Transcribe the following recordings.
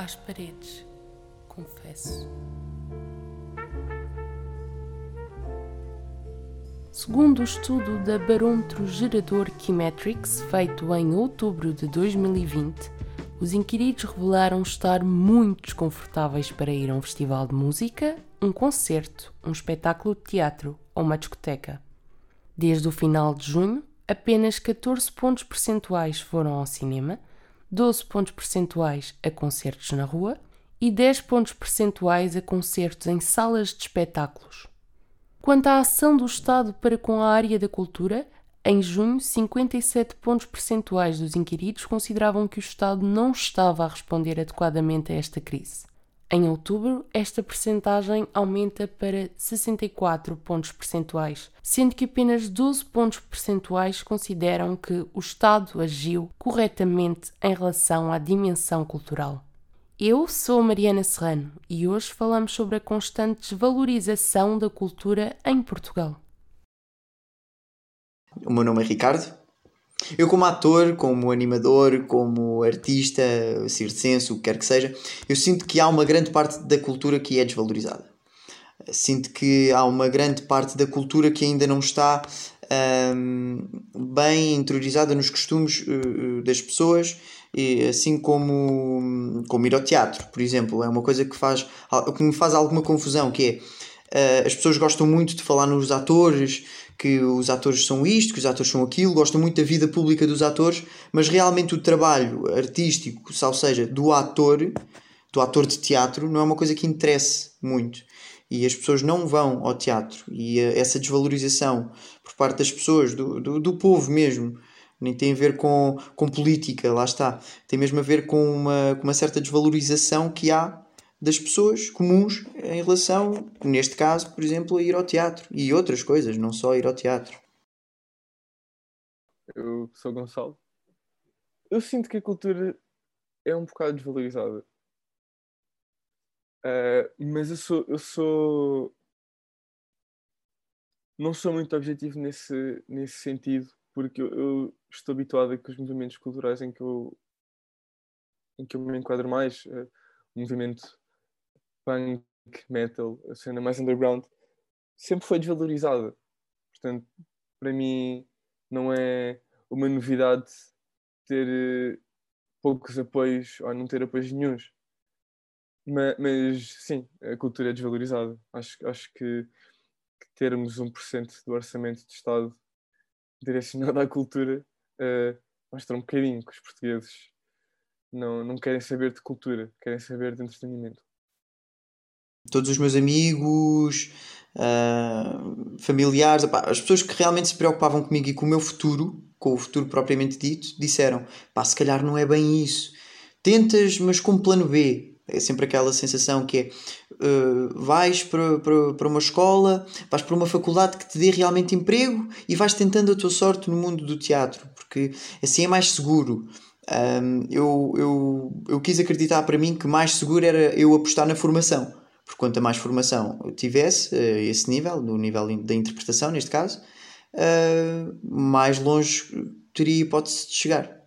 às paredes, confesso. Segundo o estudo da Barômetro Gerador Keymetrics, feito em outubro de 2020, os inquiridos revelaram estar muito desconfortáveis para ir a um festival de música, um concerto, um espetáculo de teatro ou uma discoteca. Desde o final de junho, apenas 14 pontos percentuais foram ao cinema, 12 pontos percentuais a concertos na rua e 10 pontos percentuais a concertos em salas de espetáculos. Quanto à ação do Estado para com a área da cultura, em junho, 57 pontos percentuais dos inquiridos consideravam que o Estado não estava a responder adequadamente a esta crise. Em outubro, esta percentagem aumenta para 64 pontos percentuais, sendo que apenas 12 pontos percentuais consideram que o Estado agiu corretamente em relação à dimensão cultural. Eu sou Mariana Serrano e hoje falamos sobre a constante desvalorização da cultura em Portugal. O meu nome é Ricardo. Eu, como ator, como animador, como artista, circense, o que quer que seja, eu sinto que há uma grande parte da cultura que é desvalorizada. Sinto que há uma grande parte da cultura que ainda não está um, bem interiorizada nos costumes uh, das pessoas, e, assim como, como ir ao teatro, por exemplo. É uma coisa que, faz, que me faz alguma confusão, que é uh, as pessoas gostam muito de falar nos atores, que os atores são isto, que os atores são aquilo, gostam muito da vida pública dos atores, mas realmente o trabalho artístico, ou seja, do ator, do ator de teatro, não é uma coisa que interesse muito. E as pessoas não vão ao teatro. E eh, essa desvalorização por parte das pessoas, do, do, do povo mesmo, nem tem a ver com, com política, lá está. Tem mesmo a ver com uma, com uma certa desvalorização que há das pessoas comuns em relação, neste caso, por exemplo, a ir ao teatro e outras coisas, não só ir ao teatro. Eu sou Gonçalo. Eu sinto que a cultura é um bocado desvalorizada. Uh, mas eu sou, eu sou. Não sou muito objetivo nesse, nesse sentido, porque eu, eu estou habituado a que os movimentos culturais em que eu, em que eu me enquadro mais, uh, o movimento punk, metal, a cena mais underground, sempre foi desvalorizada. Portanto, para mim, não é uma novidade ter eh, poucos apoios ou não ter apoios nenhums. Mas, mas sim, a cultura é desvalorizada. Acho, acho que, que termos 1% do orçamento de Estado direcionado à cultura uh, mostra um bocadinho que os portugueses não, não querem saber de cultura, querem saber de entretenimento todos os meus amigos, uh, familiares, as pessoas que realmente se preocupavam comigo e com o meu futuro, com o futuro propriamente dito, disseram: pá, se calhar não é bem isso. Tentas, mas com plano B. É sempre aquela sensação que é: uh, vais para, para, para uma escola, vais para uma faculdade que te dê realmente emprego e vais tentando a tua sorte no mundo do teatro, porque assim é mais seguro. Um, eu, eu, eu quis acreditar para mim que mais seguro era eu apostar na formação por quanto mais formação eu tivesse, uh, esse nível, no nível da interpretação, neste caso, uh, mais longe teria hipótese de chegar.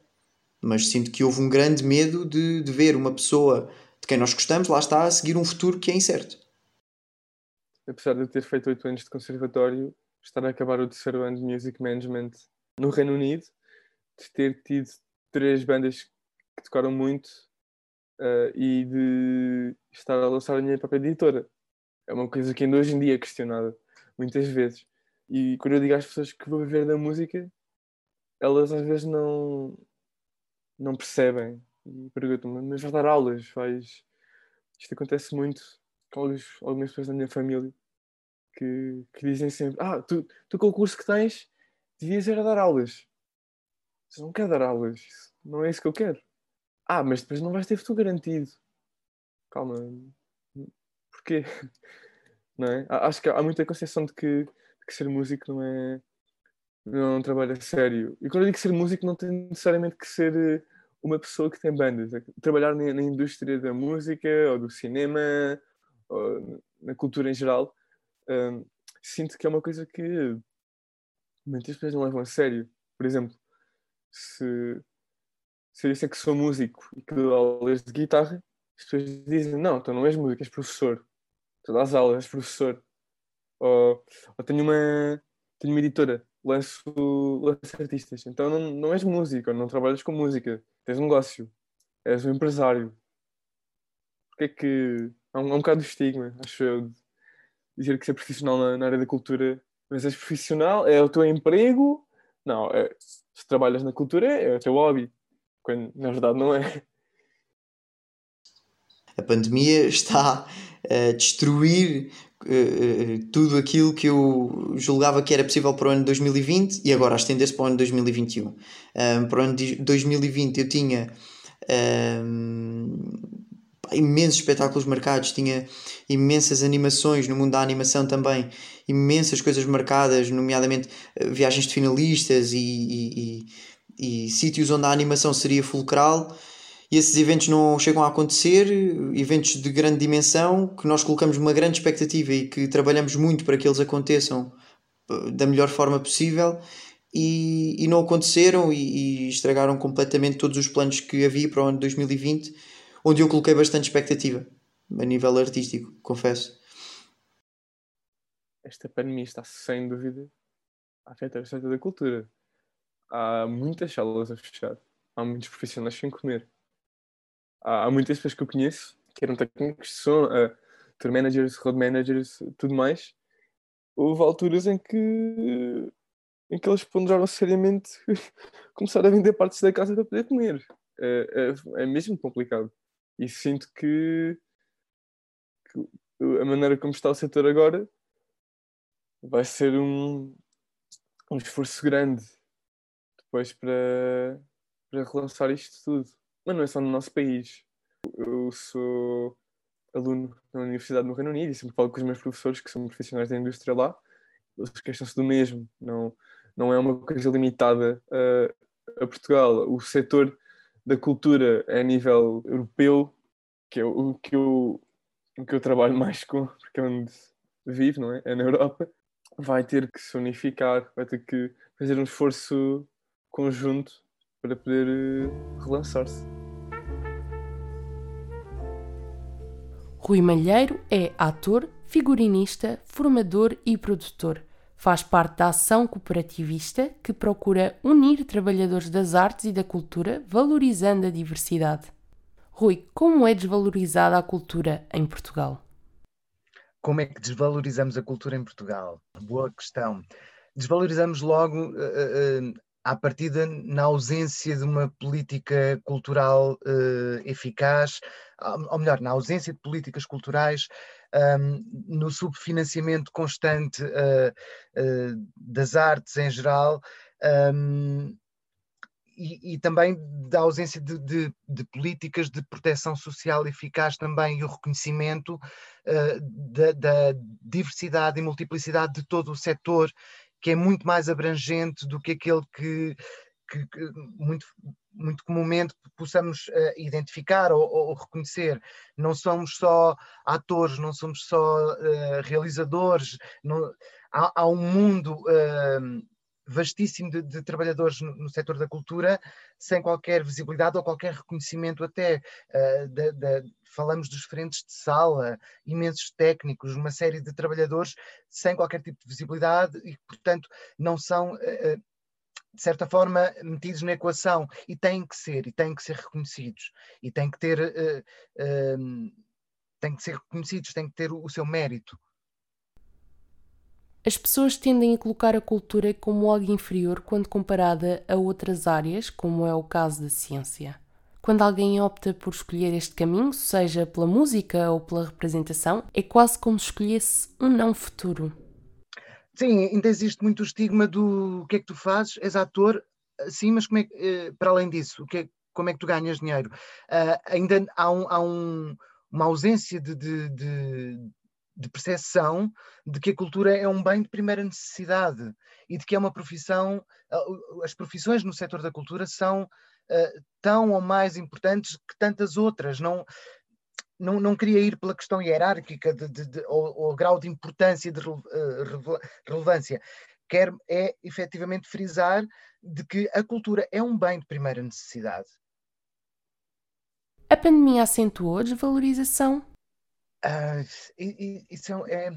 Mas sinto que houve um grande medo de, de ver uma pessoa de quem nós gostamos, lá está, a seguir um futuro que é incerto. Apesar de eu ter feito oito anos de conservatório, estar a acabar o terceiro ano de Music Management no Reino Unido, de ter tido três bandas que tocaram muito uh, e de estar a lançar a minha própria editora. É uma coisa que ainda hoje em dia é questionada, muitas vezes. E quando eu digo às pessoas que vou viver da música, elas às vezes não, não percebem. E perguntam-me, mas vais dar aulas? Vais... Isto acontece muito com algumas pessoas da minha família que, que dizem sempre: Ah, tu, tu com o curso que tens, devias ir a dar aulas. Eu não quero dar aulas, não é isso que eu quero. Ah, mas depois não vais ter futuro garantido. Calma. Porquê? Não é? Acho que há muita concepção de que, de que ser músico não é, não é um trabalho a sério. E quando eu digo ser músico, não tem necessariamente que ser eh, uma pessoa que tem bandas. É trabalhar na, na indústria da música, ou do cinema, ou na cultura em geral, um, sinto que é uma coisa que muitas pessoas não levam a sério. Por exemplo, se se eu disser que sou músico e que dou aulas de guitarra, as pessoas dizem, não, então não és músico, és professor. Tu dás aulas, és professor. Ou, ou tenho uma tenho uma editora, lanço, lanço artistas. Então não, não és músico, não trabalhas com música, tens um negócio, és um empresário. Porque é que. Há um, um bocado de estigma, acho eu, de dizer que ser profissional na, na área da cultura, mas és profissional, é o teu emprego. Não, é, se trabalhas na cultura é o teu hobby, quando na verdade não é. A pandemia está a destruir uh, tudo aquilo que eu julgava que era possível para o ano de 2020 e agora estender-se para o ano de 2021. Um, para o ano de 2020 eu tinha um, imensos espetáculos marcados, tinha imensas animações no mundo da animação também, imensas coisas marcadas, nomeadamente uh, viagens de finalistas e, e, e, e sítios onde a animação seria fulcral e esses eventos não chegam a acontecer, eventos de grande dimensão, que nós colocamos uma grande expectativa e que trabalhamos muito para que eles aconteçam eh, da melhor forma possível e, e não aconteceram e, e, estragaram completamente todos os planos que havia para o ano de 2020, onde eu coloquei bastante expectativa a nível artístico, confesso. Esta pandemia está sem dúvida a afetar o setor da cultura. Há muitas salas a fechar, há muitos profissionais sem comer há, há muitas pessoas que eu conheço que eram técnicos som, uh, tour managers, road managers, tudo mais. Houve alturas em que, em que eles ponderaram seriamente começar a vender partes da casa para poder comer. É, é, é mesmo complicado. E sinto que, que, a maneira como está o setor agora vai ser um, um esforço grande depois para, para relançar isto tudo mas não é só no nosso país. Eu sou aluno na Universidade do Reino Unido e sempre falo com os meus professores que são profissionais da indústria lá, eles queixam-se do mesmo, não, não é uma coisa limitada a, a Portugal. O setor da cultura é a nível europeu, que é o que eu, o que eu trabalho mais com, porque é onde vivo, não é? É na Europa. Vai ter que se unificar, vai ter que fazer um esforço conjunto para poder eh, relançar-se. Rui Malheiro é ator, figurinista, formador e produtor. Faz parte da ação cooperativista que procura unir trabalhadores das artes e da cultura, valorizando a diversidade. Rui, como é desvalorizada a cultura em Portugal? Como é que desvalorizamos a cultura em Portugal? Boa questão. Desvalorizamos logo uh, uh, à partida na ausência de uma política cultural uh, eficaz, ou melhor, na ausência de políticas culturais, um, no subfinanciamento constante uh, uh, das artes em geral. Um, e, e, também da ausência de, de, de, políticas de proteção social eficaz também e o reconhecimento da, da diversidade e multiplicidade de todo o setor que é muito mais abrangente do que aquele que, que, que muito, muito comumente possamos uh, identificar ou, ou, reconhecer. Não somos só atores, não somos só uh, realizadores, não, há, há, um mundo uh, vastíssimo de, de trabalhadores no, no, setor da cultura sem qualquer visibilidade ou qualquer reconhecimento até. Uh, falamos dos frentes de sala, imensos técnicos, uma série de trabalhadores sem qualquer tipo de visibilidade e, portanto, não são. Uh, de certa forma, metidos na equação e têm que ser, e têm que ser reconhecidos, e têm que ter, uh, têm que ser reconhecidos, têm que ter o, o seu mérito. As pessoas tendem a colocar a cultura como algo inferior quando comparada a outras áreas, como é o caso da ciência. Quando alguém opta por escolher este caminho, seja pela música ou pela representação, é quase como se escolhesse um não futuro. Sim, ainda existe muito o estigma do o que é que tu fazes, és ator, sim, mas como é que, eh, para além disso, o que é, como é que tu ganhas dinheiro? Uh, ainda há, um, há um, uma ausência de, de, de de percepção de que a cultura é um bem de primeira necessidade e de que é uma profissão, as profissões no setor da cultura são uh, tão ou mais importantes que tantas outras. Não, não, não queria ir pela questão hierárquica de, de, de ou, ou, grau de importância de uh, relevância. Quero é efetivamente frisar de que a cultura é um bem de primeira necessidade A pandemia acentuou a desvalorização? Uh, isso é, é,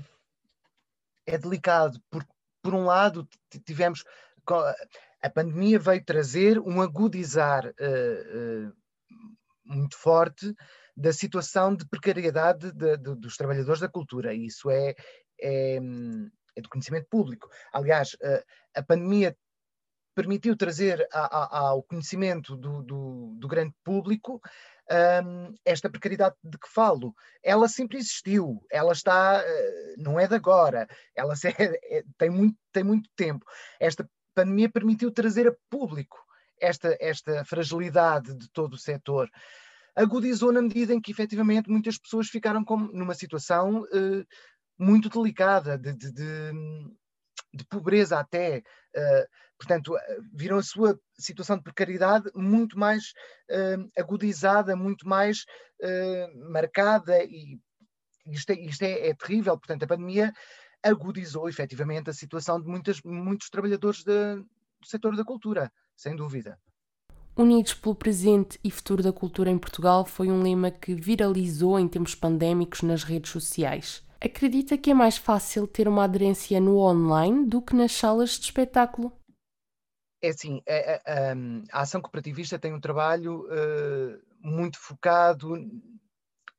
é delicado, porque, por um lado, tivemos. A pandemia veio trazer um agudizar uh, uh, muito forte da situação de precariedade de, de, dos trabalhadores da cultura. E isso é, é, é do conhecimento público. Aliás, a, pandemia permitiu trazer a, a, ao conhecimento do, do, do grande público um, esta precariedade de que falo. Ela sempre existiu, ela está, uh, não é de agora, ela é, é, tem, muito, tem muito tempo. Esta pandemia permitiu trazer a público esta, esta fragilidade de todo o setor. Agudizou na medida em que efetivamente muitas pessoas ficaram com, numa situação uh, muito delicada, de, de, de, de pobreza até. Uh, portanto, eh, viram a sua situação de precariedade muito mais uh, agudizada, muito mais uh, marcada, e isto, é, isto é, é, terrível. Portanto, a pandemia agudizou efetivamente a situação de muitas, muitos trabalhadores de, do setor da cultura, sem dúvida. Unidos pelo presente e futuro da cultura em Portugal foi um lema que viralizou em tempos pandémicos nas redes sociais. Acredita que é mais fácil ter uma aderência no online do que nas salas de espetáculo? É assim, a, a, a ação cooperativista tem um trabalho uh, muito focado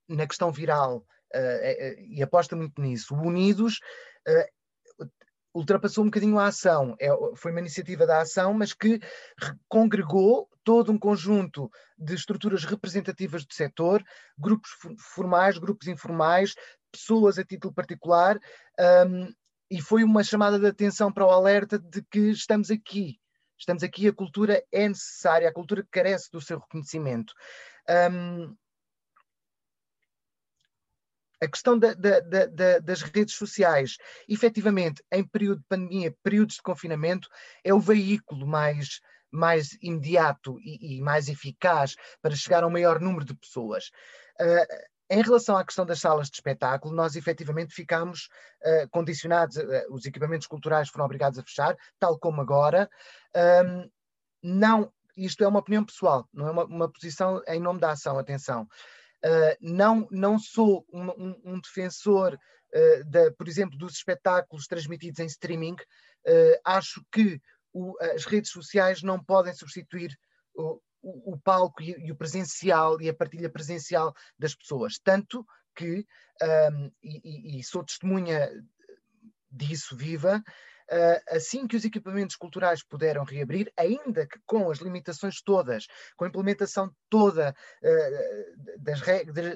na questão viral uh, e aposta muito nisso. O Unidos uh, ultrapassou um bocadinho a ação, é, foi uma iniciativa da ação, mas que congregou todo um conjunto de estruturas representativas do setor, grupos formais, grupos informais, pessoas a título particular, um, e foi uma chamada de atenção para o alerta de que estamos aqui. Estamos aqui, a cultura é necessária, a cultura carece do seu reconhecimento. Um, a questão da, da, da, das redes sociais, efetivamente, em período de pandemia, períodos de confinamento, é o veículo mais, mais imediato e, e mais eficaz para chegar a um maior número de pessoas. Uh, em relação à questão das salas de espetáculo, nós efetivamente ficámos uh, condicionados, uh, os equipamentos culturais foram obrigados a fechar, tal como agora. Um, não, isto é uma opinião pessoal, não é uma, uma posição em nome da ação, atenção. Uh, não, não sou um, um, um defensor, de, por exemplo, dos espetáculos transmitidos em streaming. acho que o, as redes sociais não podem substituir o, o palco e, e, o presencial e a partilha presencial das pessoas. Tanto que, um, e, e, sou testemunha disso viva, uh, assim que os equipamentos culturais puderam reabrir, ainda que com as limitações todas, com a implementação toda uh, das,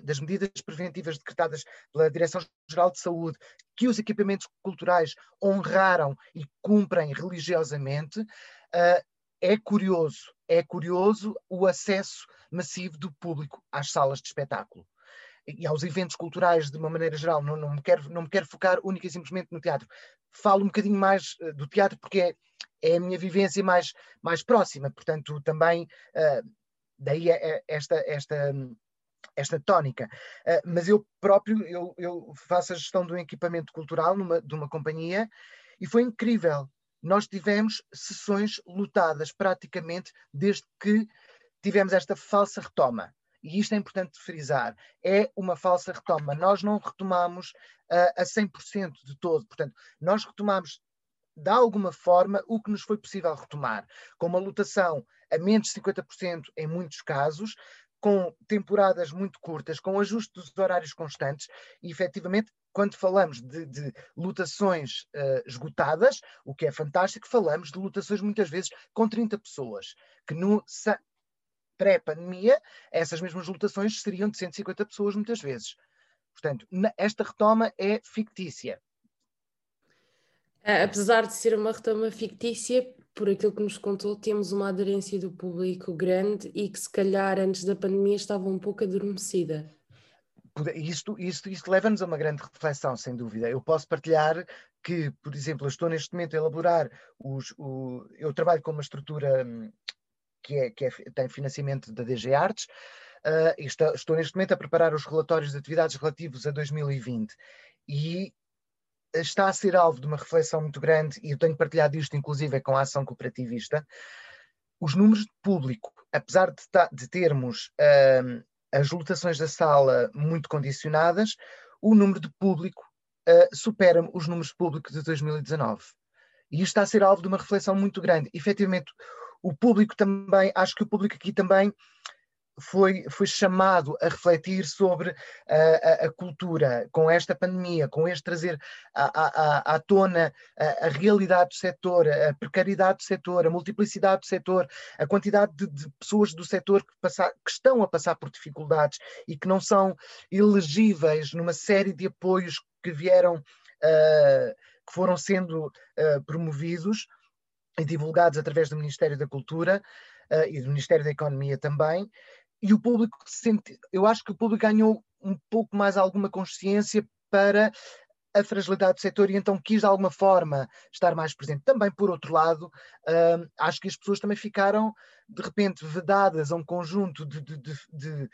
das medidas preventivas decretadas pela Direção-Geral de Saúde, que os equipamentos culturais honraram e cumprem religiosamente, uh, é curioso, é curioso o acesso massivo do público às salas de espetáculo e aos eventos culturais de uma maneira geral. Não, não, me, quero, não me quero focar única e simplesmente no teatro. Falo um bocadinho mais uh, do teatro porque é, é, a minha vivência mais, mais próxima, portanto, também uh, daí é, é esta, esta, esta tónica. Uh, mas eu próprio eu, eu, faço a gestão um equipamento cultural numa, de uma companhia e foi incrível nós tivemos sessões lotadas praticamente desde que tivemos esta falsa retoma. E isto é importante frisar, é uma falsa retoma. Nós não retomamos uh, a 100% de todo. Portanto, nós retomamos de alguma forma o que nos foi possível retomar, com uma lotação a menos de 50% em muitos casos, com temporadas muito curtas, com ajuste dos horários constantes e efetivamente quando falamos de, de lotações uh, esgotadas, o que é fantástico, falamos de lotações muitas vezes com 30 pessoas, que no pré-pandemia essas mesmas lotações seriam de 150 pessoas muitas vezes. Portanto, esta retoma é fictícia. Apesar de ser uma retoma fictícia, por aquilo que nos contou, temos uma aderência do público grande e que se calhar antes da pandemia estava um pouco adormecida isto, isto, isto leva-nos a uma grande reflexão, sem dúvida. Eu posso partilhar que, por exemplo, eu estou neste momento a elaborar os. O, eu trabalho com uma estrutura hum, que, é, que é, tem financiamento da DG Artes. Uh, estou, estou neste momento a preparar os relatórios de atividades relativos a 2020 e está a ser alvo de uma reflexão muito grande, e eu tenho partilhado isto, inclusive, com a ação cooperativista. Os números de público, apesar de, de termos uh, as lotações da sala muito condicionadas, o número de público uh, supera os números públicos de 2019. E isto está a ser alvo de uma reflexão muito grande. Efetivamente, o público também, acho que o público aqui também foi, foi chamado a refletir sobre a, a, a, cultura. Com esta pandemia, com este trazer à, à, à tona a, a, realidade do setor, a precariedade do setor, a multiplicidade do setor, a quantidade de, de pessoas do setor que, passar, que, estão a passar por dificuldades e que não são elegíveis numa série de apoios que vieram, uh, que foram sendo uh, promovidos e divulgados através do Ministério da Cultura uh, e do Ministério da Economia também, e o público sente, eu acho que o público ganhou um pouco mais alguma consciência para a fragilidade do setor e então quis de alguma forma estar mais presente. Também, por outro lado, uh, acho que as pessoas também ficaram de repente vedadas a um conjunto de, de, de, de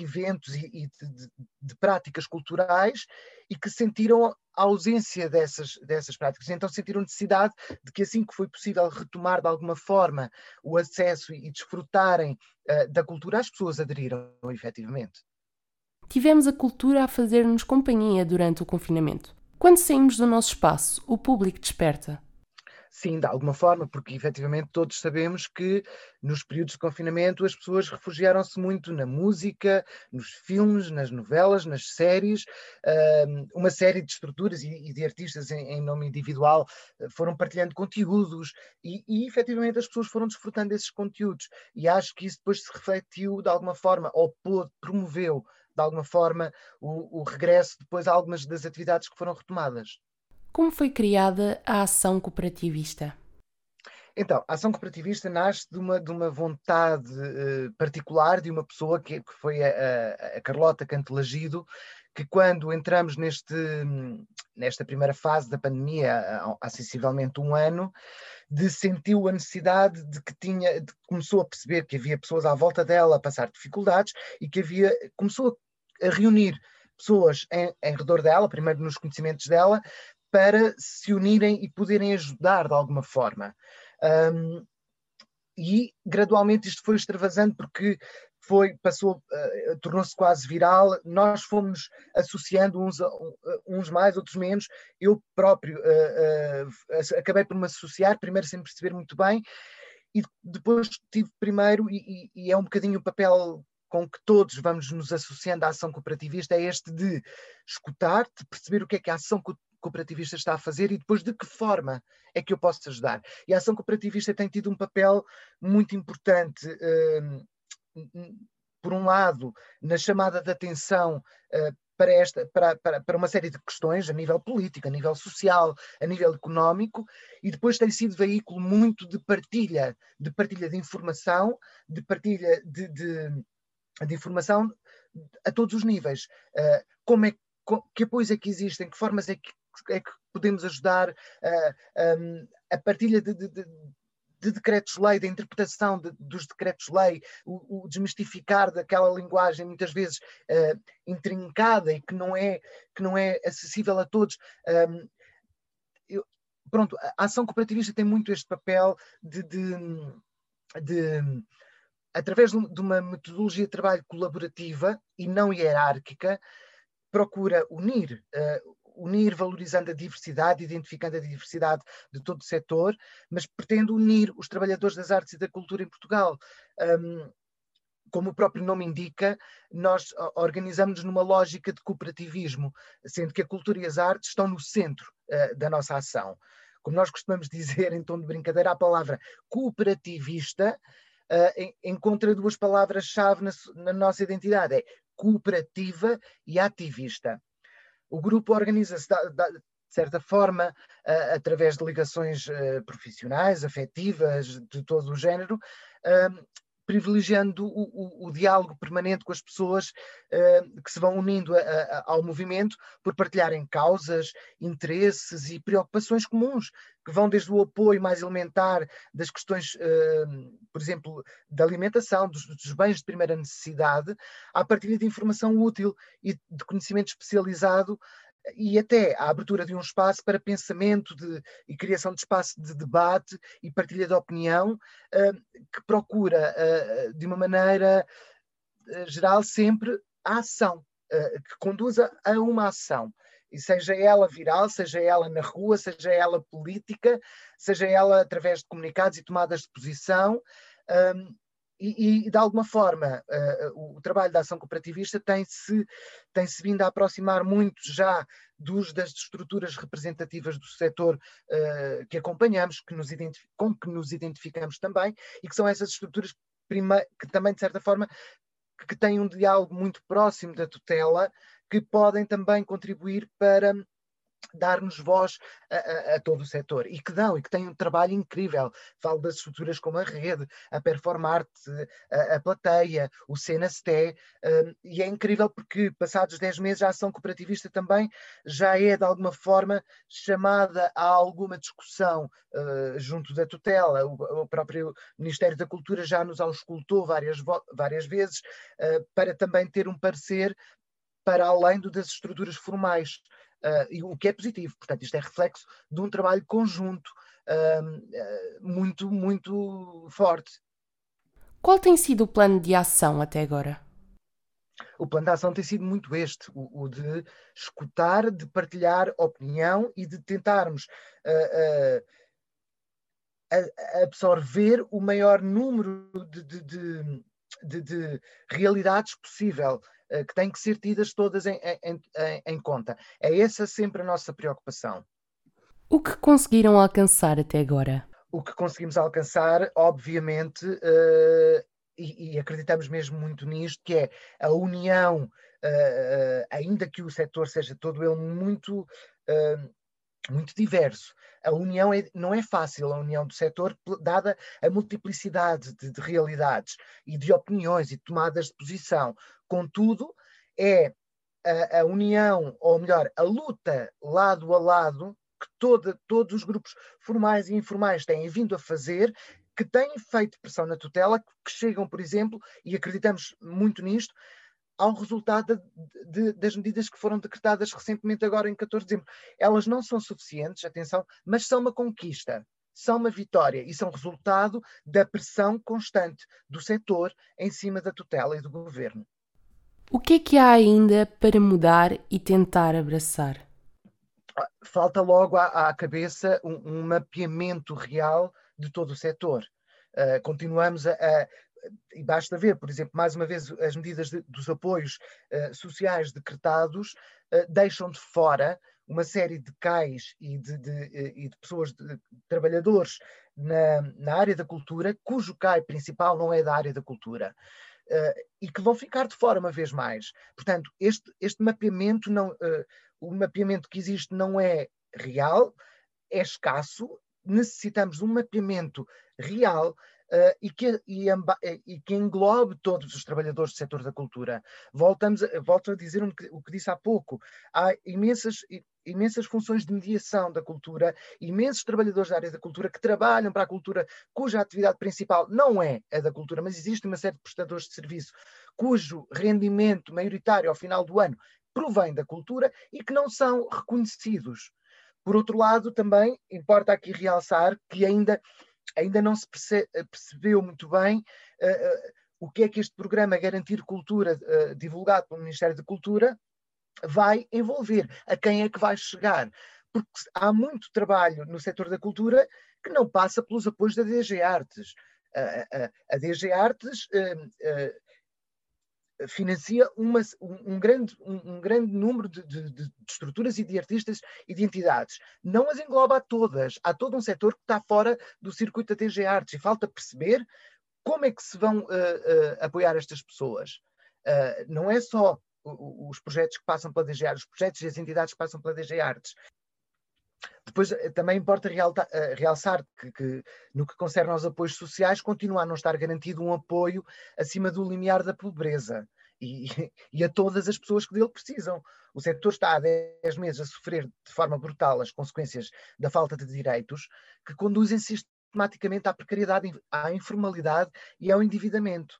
eventos e, e de, de, práticas culturais e que sentiram a ausência dessas, dessas práticas. Então sentiram necessidade de que assim que foi possível retomar de alguma forma o acesso e, desfrutarem uh, da cultura, as pessoas aderiram efetivamente. Tivemos a cultura a fazer-nos companhia durante o confinamento. Quando saímos do nosso espaço, o público desperta. Sim, de alguma forma, porque efetivamente todos sabemos que nos períodos de confinamento as pessoas refugiaram-se muito na música, nos filmes, nas novelas, nas séries, uma série de estruturas e, de artistas em, nome individual eh, foram partilhando conteúdos e, e efetivamente as pessoas foram desfrutando desses conteúdos e acho que isso depois se refletiu de alguma forma ou promoveu de alguma forma o, o regresso depois a algumas das atividades que foram retomadas. Como foi criada a ação cooperativista? Então, a ação cooperativista nasce de uma, de uma vontade uh, particular de uma pessoa que, que foi a, a, Carlota Cantelagido, que quando entramos neste, nesta primeira fase da pandemia, há, sensivelmente um ano, de sentiu a necessidade de que tinha, de, começou a perceber que havia pessoas à volta dela a passar dificuldades e que havia, começou a reunir pessoas em, em redor dela, primeiro nos conhecimentos dela, para se unirem e poderem ajudar de alguma forma. Um, e gradualmente isto foi extravasando porque foi, passou, uh, tornou-se quase viral, nós fomos associando uns, uns mais, outros menos, eu próprio uh, uh, acabei por me associar, primeiro sem perceber muito bem, e depois tive primeiro, e, e, é um bocadinho o papel com que todos vamos nos associando à ação cooperativista, é este de escutar, de perceber o que é que a ação cooperativista está a fazer e depois de que forma é que eu posso ajudar. E a ação cooperativista tem tido um papel muito importante, uh, por um lado, na chamada de atenção uh, para, esta, para, para, para uma série de questões a nível político, a nível social, a nível económico, e depois tem sido veículo muito de partilha, de partilha de informação, de partilha de, de, de informação a todos os níveis. Uh, como é que apoios é que existem, que formas é que é que podemos ajudar a, a, partilha de, de, de de decretos-lei, da interpretação de, dos decretos-lei, o, o, desmistificar daquela linguagem muitas vezes uh, intrincada e que não é, que não é acessível a todos. Um, eu, pronto, a ação cooperativista tem muito este papel de, de, de através de uma metodologia de trabalho colaborativa e não hierárquica, procura unir uh, unir valorizando a diversidade, identificando a diversidade de todo o setor, mas pretende unir os trabalhadores das artes e da cultura em Portugal. Um, como o próprio nome indica, nós organizamos-nos numa lógica de cooperativismo, sendo que a cultura e as artes estão no centro uh, da nossa ação. Como nós costumamos dizer em tom de brincadeira, a palavra cooperativista uh, encontra duas palavras-chave na, na nossa identidade: é cooperativa e ativista. O grupo organiza-se de certa forma, através de ligações uh, profissionais, afetivas, de todo o género, privilegiando o, o, o, diálogo permanente com as pessoas uh, que se vão unindo a, a, ao movimento por partilharem causas, interesses e preocupações comuns, que vão desde o apoio mais elementar das questões, uh, por exemplo, da alimentação, dos, dos, bens de primeira necessidade, à partilha de informação útil e de conhecimento especializado e até a abertura de um espaço para pensamento de, e criação de espaço de debate e partilha de opinião uh, que procura, uh, de uma maneira geral, sempre a ação, que conduza a uma ação. E seja ela viral, seja ela na rua, seja ela política, seja ela através de comunicados e tomadas de posição, um, e, e, de alguma forma uh, o trabalho da ação cooperativista tem-se tem -se vindo a aproximar muito já dos, das estruturas representativas do setor uh, que acompanhamos, que nos com que nos identificamos também, e que são essas estruturas que também, de certa forma, que têm um diálogo muito próximo da tutela, que podem também contribuir para dar-nos voz a, a, a, todo o setor e que dão e que têm um trabalho incrível. Falo das estruturas como a rede, a Performarte, a, a plateia, o Senasté, um, e é incrível porque passados 10 meses a ação cooperativista também já é de alguma forma chamada a alguma discussão uh, junto da tutela. O, o, próprio Ministério da Cultura já nos auscultou várias, várias vezes uh, para também ter um parecer para além do das estruturas formais uh, o que é positivo. Portanto, isto é reflexo de um trabalho conjunto uh, muito, muito forte. Qual tem sido o plano de ação até agora? O plano de ação tem sido muito este, o, o de escutar, de partilhar opinião e de tentarmos uh, absorver o maior número de, de, de, de realidades possível eh, que têm que ser tidas todas em, em, em, conta. É essa sempre a nossa preocupação. O que conseguiram alcançar até agora? O que conseguimos alcançar, obviamente, uh, e, e, acreditamos mesmo muito nisto, que é a união, uh, ainda que o setor seja todo ele muito muito diverso. A união é, não é fácil, a união do setor, dada a multiplicidade de, de realidades e de opiniões e tomadas de posição. Contudo, é a, a, união, ou melhor, a luta lado a lado que toda, todos os grupos formais e informais têm vindo a fazer, que têm feito pressão na tutela, que chegam, por exemplo, e acreditamos muito nisto, ao resultado de, de, das medidas que foram decretadas recentemente, agora em 14 de dezembro. Elas não são suficientes, atenção, mas são uma conquista, são uma vitória e são resultado da pressão constante do setor em cima da tutela e do governo. O que é que há ainda para mudar e tentar abraçar? Falta logo à, à cabeça um, um, mapeamento real de todo o setor. Uh, continuamos a, a, e basta ver, por exemplo, mais uma vez, as medidas de, dos apoios uh, sociais decretados uh, deixam de fora uma série de CAIs e de, de, uh, e de pessoas, de, trabalhadores na, na, área da cultura, cujo CAI principal não é da área da cultura. e que vão ficar de fora uma vez mais. Portanto, este, este mapeamento, não, o mapeamento que existe não é real, é escasso, necessitamos de um mapeamento real uh, e, que, e, eh, e, que englobe todos os trabalhadores do setor da cultura. Voltamos, volto a dizer o que, o que disse há pouco. Há imensas, imensas funções de mediação da cultura, imensos trabalhadores da área da cultura que trabalham para a cultura, cuja atividade principal não é a da cultura, mas existe uma série de prestadores de serviço cujo rendimento maioritário ao final do ano provém da cultura e que não são reconhecidos. Por outro lado, também importa aqui realçar que ainda ainda não se eh, percebeu muito bem uh, uh, o que é que este programa Garantir Cultura, uh, divulgado pelo Ministério da Cultura, vai envolver, a quem é que vai chegar. Porque há muito trabalho no setor da cultura que não passa pelos apoios da DG Artes. a DG Artes financia uma, um, grande, um, um, grande número de, de, de, estruturas e de artistas e de entidades. Não as engloba a todas. Há todo um setor que está fora do circuito da TG Artes e falta perceber como é que se vão uh, uh, apoiar estas pessoas. Uh, não é só os projetos que passam pela DG Artes, os projetos e as entidades que passam pela DG Artes. Depois também importa realçar que, que, no que concerne aos apoios sociais, continua a não estar garantido um apoio acima do limiar da pobreza. E, e, a todas as pessoas que dele precisam. O setor está há 10 meses a sofrer de forma brutal as consequências da falta de direitos que conduzem sistematicamente à precariedade, à informalidade e ao endividamento.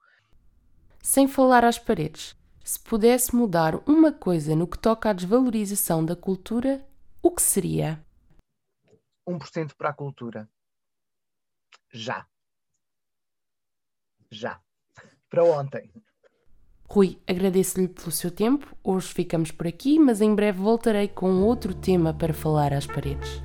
Sem falar às paredes, se pudesse mudar uma coisa no que toca à desvalorização da cultura, o que seria? 1% para a cultura. Já. Já. Para ontem. Rui, agradeço-lhe pelo seu tempo. Hoje ficamos por aqui, mas em breve voltarei com outro tema para falar às paredes.